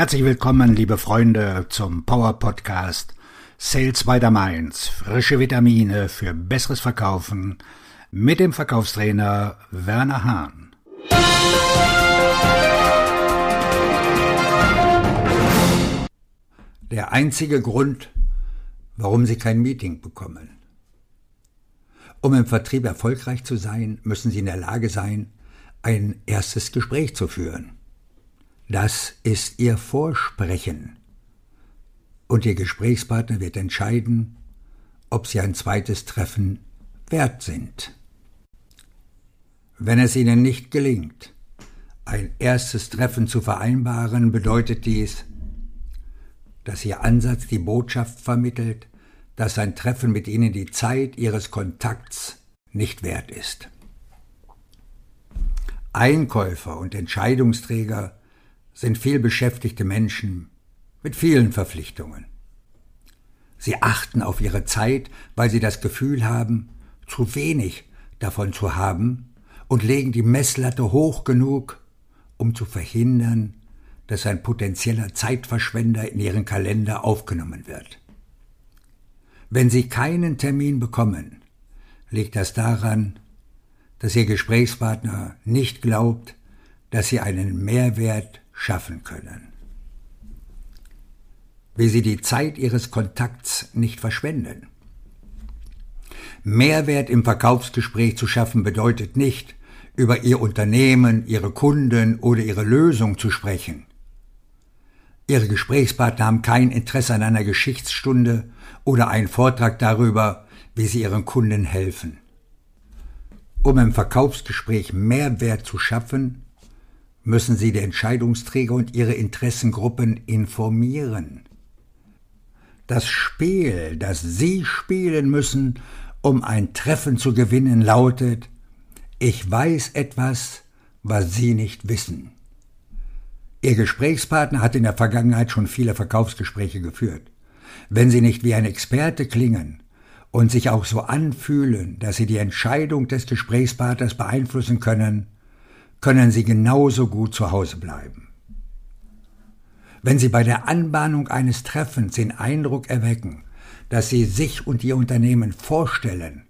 Herzlich willkommen, liebe Freunde, zum Power Podcast Sales by the Mainz. Frische Vitamine für besseres Verkaufen mit dem Verkaufstrainer Werner Hahn. Der einzige Grund, warum Sie kein Meeting bekommen. Um im Vertrieb erfolgreich zu sein, müssen Sie in der Lage sein, ein erstes Gespräch zu führen. Das ist Ihr Vorsprechen. Und Ihr Gesprächspartner wird entscheiden, ob Sie ein zweites Treffen wert sind. Wenn es Ihnen nicht gelingt, ein erstes Treffen zu vereinbaren, bedeutet dies, dass Ihr Ansatz die Botschaft vermittelt, dass ein Treffen mit Ihnen die Zeit Ihres Kontakts nicht wert ist. Einkäufer und Entscheidungsträger sind vielbeschäftigte Menschen mit vielen Verpflichtungen. Sie achten auf ihre Zeit, weil sie das Gefühl haben, zu wenig davon zu haben und legen die Messlatte hoch genug, um zu verhindern, dass ein potenzieller Zeitverschwender in ihren Kalender aufgenommen wird. Wenn Sie keinen Termin bekommen, liegt das daran, dass Ihr Gesprächspartner nicht glaubt, dass Sie einen Mehrwert schaffen können. Wie sie die Zeit ihres Kontakts nicht verschwenden. Mehrwert im Verkaufsgespräch zu schaffen bedeutet nicht, über ihr Unternehmen, ihre Kunden oder ihre Lösung zu sprechen. Ihre Gesprächspartner haben kein Interesse an einer Geschichtsstunde oder einen Vortrag darüber, wie sie ihren Kunden helfen. Um im Verkaufsgespräch Mehrwert zu schaffen, müssen Sie die Entscheidungsträger und ihre Interessengruppen informieren. Das Spiel, das Sie spielen müssen, um ein Treffen zu gewinnen, lautet Ich weiß etwas, was Sie nicht wissen. Ihr Gesprächspartner hat in der Vergangenheit schon viele Verkaufsgespräche geführt. Wenn Sie nicht wie ein Experte klingen und sich auch so anfühlen, dass Sie die Entscheidung des Gesprächspartners beeinflussen können, können Sie genauso gut zu Hause bleiben. Wenn Sie bei der Anbahnung eines Treffens den Eindruck erwecken, dass Sie sich und Ihr Unternehmen vorstellen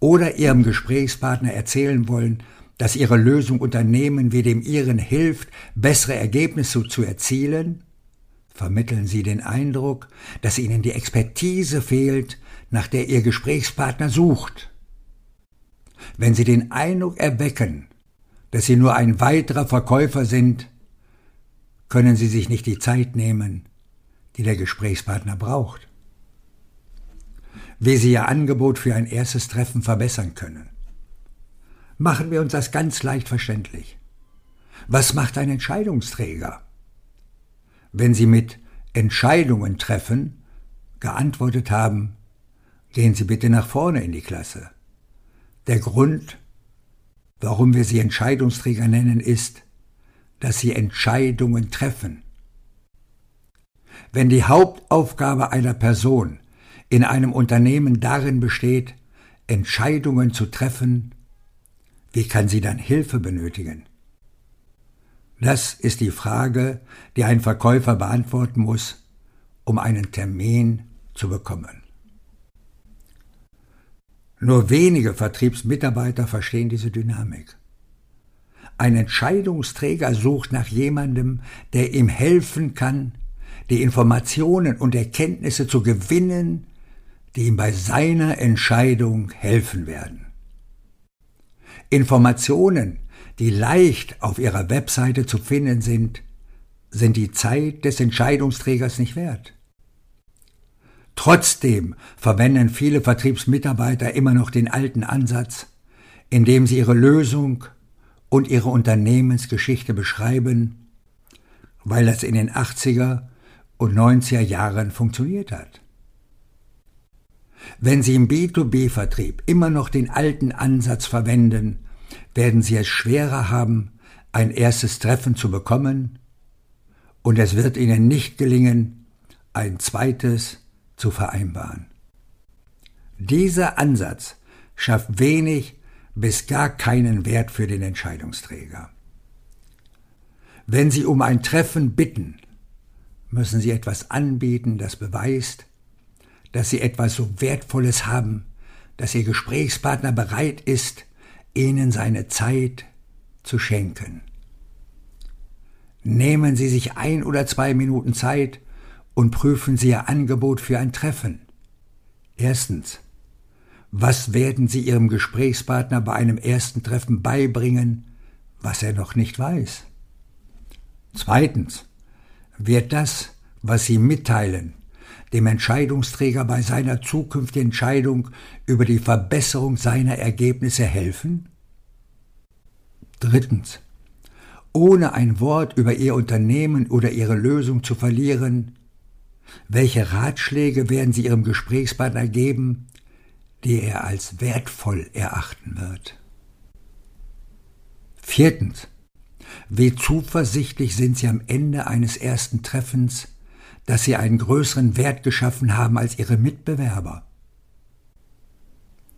oder Ihrem Gesprächspartner erzählen wollen, dass Ihre Lösung Unternehmen wie dem Ihren hilft, bessere Ergebnisse zu erzielen, vermitteln Sie den Eindruck, dass Ihnen die Expertise fehlt, nach der Ihr Gesprächspartner sucht. Wenn Sie den Eindruck erwecken, dass Sie nur ein weiterer Verkäufer sind, können Sie sich nicht die Zeit nehmen, die der Gesprächspartner braucht. Wie Sie Ihr Angebot für ein erstes Treffen verbessern können. Machen wir uns das ganz leicht verständlich. Was macht ein Entscheidungsträger? Wenn Sie mit Entscheidungen treffen geantwortet haben, gehen Sie bitte nach vorne in die Klasse. Der Grund, Warum wir sie Entscheidungsträger nennen, ist, dass sie Entscheidungen treffen. Wenn die Hauptaufgabe einer Person in einem Unternehmen darin besteht, Entscheidungen zu treffen, wie kann sie dann Hilfe benötigen? Das ist die Frage, die ein Verkäufer beantworten muss, um einen Termin zu bekommen. Nur wenige Vertriebsmitarbeiter verstehen diese Dynamik. Ein Entscheidungsträger sucht nach jemandem, der ihm helfen kann, die Informationen und Erkenntnisse zu gewinnen, die ihm bei seiner Entscheidung helfen werden. Informationen, die leicht auf ihrer Webseite zu finden sind, sind die Zeit des Entscheidungsträgers nicht wert. Trotzdem verwenden viele Vertriebsmitarbeiter immer noch den alten Ansatz, indem sie ihre Lösung und ihre Unternehmensgeschichte beschreiben, weil das in den 80er und 90er Jahren funktioniert hat. Wenn Sie im B2B-Vertrieb immer noch den alten Ansatz verwenden, werden Sie es schwerer haben, ein erstes Treffen zu bekommen, und es wird Ihnen nicht gelingen, ein zweites zu vereinbaren. Dieser Ansatz schafft wenig bis gar keinen Wert für den Entscheidungsträger. Wenn Sie um ein Treffen bitten müssen Sie etwas anbieten, das beweist, dass Sie etwas so Wertvolles haben, dass Ihr Gesprächspartner bereit ist, Ihnen seine Zeit zu schenken. Nehmen Sie sich ein oder zwei Minuten Zeit und prüfen Sie Ihr Angebot für ein Treffen. Erstens. Was werden Sie Ihrem Gesprächspartner bei einem ersten Treffen beibringen, was er noch nicht weiß? Zweitens. Wird das, was Sie mitteilen, dem Entscheidungsträger bei seiner zukünftigen Entscheidung über die Verbesserung seiner Ergebnisse helfen? Drittens. Ohne ein Wort über Ihr Unternehmen oder Ihre Lösung zu verlieren, welche Ratschläge werden Sie Ihrem Gesprächspartner geben, die er als wertvoll erachten wird? Viertens. Wie zuversichtlich sind Sie am Ende eines ersten Treffens, dass Sie einen größeren Wert geschaffen haben als Ihre Mitbewerber?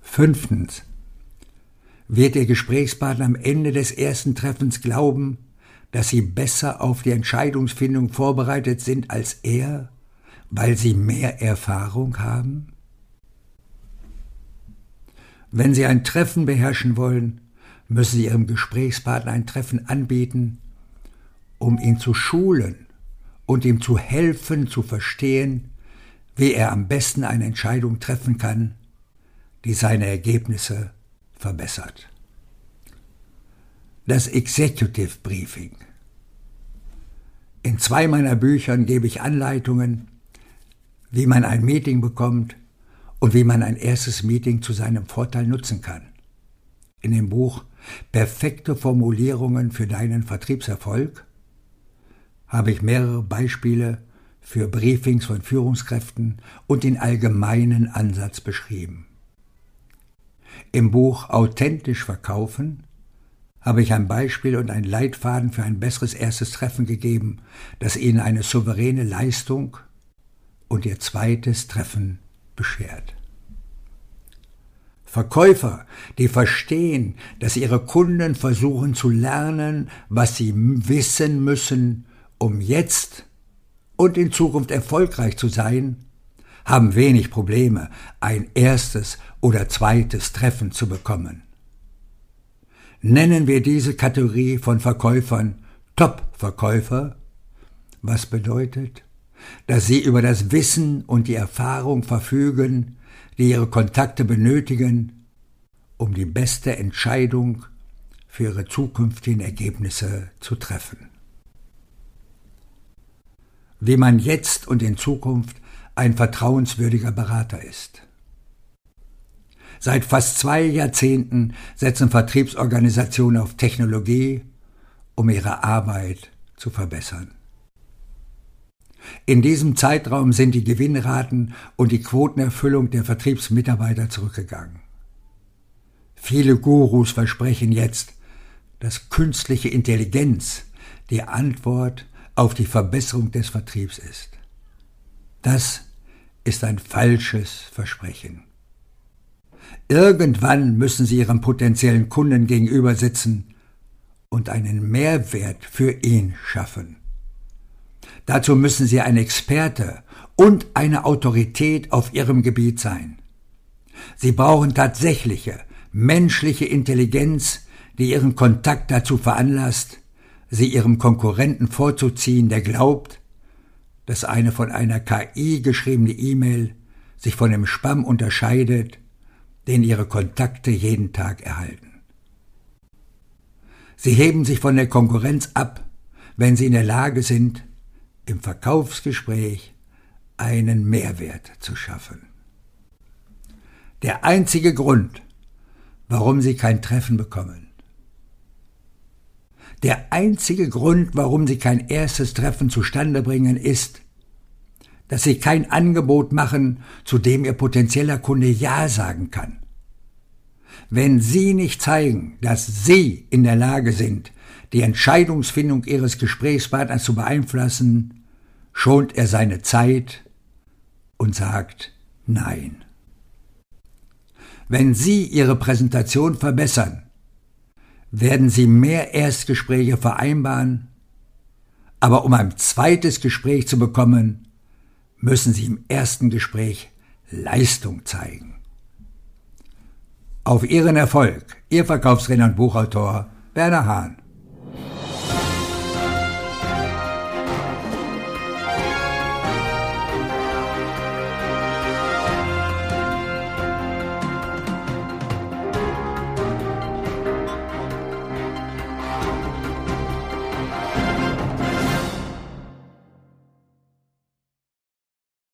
Fünftens. Wird Ihr Gesprächspartner am Ende des ersten Treffens glauben, dass Sie besser auf die Entscheidungsfindung vorbereitet sind als er weil sie mehr Erfahrung haben? Wenn Sie ein Treffen beherrschen wollen, müssen Sie Ihrem Gesprächspartner ein Treffen anbieten, um ihn zu schulen und ihm zu helfen, zu verstehen, wie er am besten eine Entscheidung treffen kann, die seine Ergebnisse verbessert. Das Executive Briefing. In zwei meiner Büchern gebe ich Anleitungen, wie man ein Meeting bekommt und wie man ein erstes Meeting zu seinem Vorteil nutzen kann. In dem Buch Perfekte Formulierungen für deinen Vertriebserfolg habe ich mehrere Beispiele für Briefings von Führungskräften und den allgemeinen Ansatz beschrieben. Im Buch Authentisch verkaufen habe ich ein Beispiel und einen Leitfaden für ein besseres erstes Treffen gegeben, das Ihnen eine souveräne Leistung und ihr zweites Treffen beschert. Verkäufer, die verstehen, dass ihre Kunden versuchen zu lernen, was sie wissen müssen, um jetzt und in Zukunft erfolgreich zu sein, haben wenig Probleme, ein erstes oder zweites Treffen zu bekommen. Nennen wir diese Kategorie von Verkäufern Top-Verkäufer, was bedeutet, dass sie über das Wissen und die Erfahrung verfügen, die ihre Kontakte benötigen, um die beste Entscheidung für ihre zukünftigen Ergebnisse zu treffen. Wie man jetzt und in Zukunft ein vertrauenswürdiger Berater ist. Seit fast zwei Jahrzehnten setzen Vertriebsorganisationen auf Technologie, um ihre Arbeit zu verbessern. In diesem Zeitraum sind die Gewinnraten und die Quotenerfüllung der Vertriebsmitarbeiter zurückgegangen. Viele Gurus versprechen jetzt, dass künstliche Intelligenz die Antwort auf die Verbesserung des Vertriebs ist. Das ist ein falsches Versprechen. Irgendwann müssen Sie Ihrem potenziellen Kunden gegenüber sitzen und einen Mehrwert für ihn schaffen. Dazu müssen Sie ein Experte und eine Autorität auf Ihrem Gebiet sein. Sie brauchen tatsächliche, menschliche Intelligenz, die Ihren Kontakt dazu veranlasst, Sie Ihrem Konkurrenten vorzuziehen, der glaubt, dass eine von einer KI geschriebene E-Mail sich von dem Spam unterscheidet, den Ihre Kontakte jeden Tag erhalten. Sie heben sich von der Konkurrenz ab, wenn Sie in der Lage sind, im Verkaufsgespräch einen Mehrwert zu schaffen. Der einzige Grund, warum Sie kein Treffen bekommen, der einzige Grund, warum Sie kein erstes Treffen zustande bringen, ist, dass Sie kein Angebot machen, zu dem Ihr potenzieller Kunde Ja sagen kann. Wenn Sie nicht zeigen, dass Sie in der Lage sind, die Entscheidungsfindung ihres Gesprächspartners zu beeinflussen, schont er seine Zeit und sagt Nein. Wenn Sie Ihre Präsentation verbessern, werden Sie mehr Erstgespräche vereinbaren, Aber um ein zweites Gespräch zu bekommen, müssen Sie im ersten Gespräch Leistung zeigen. Auf Ihren Erfolg, Ihr Verkaufsredner und Buchautor Werner Hahn.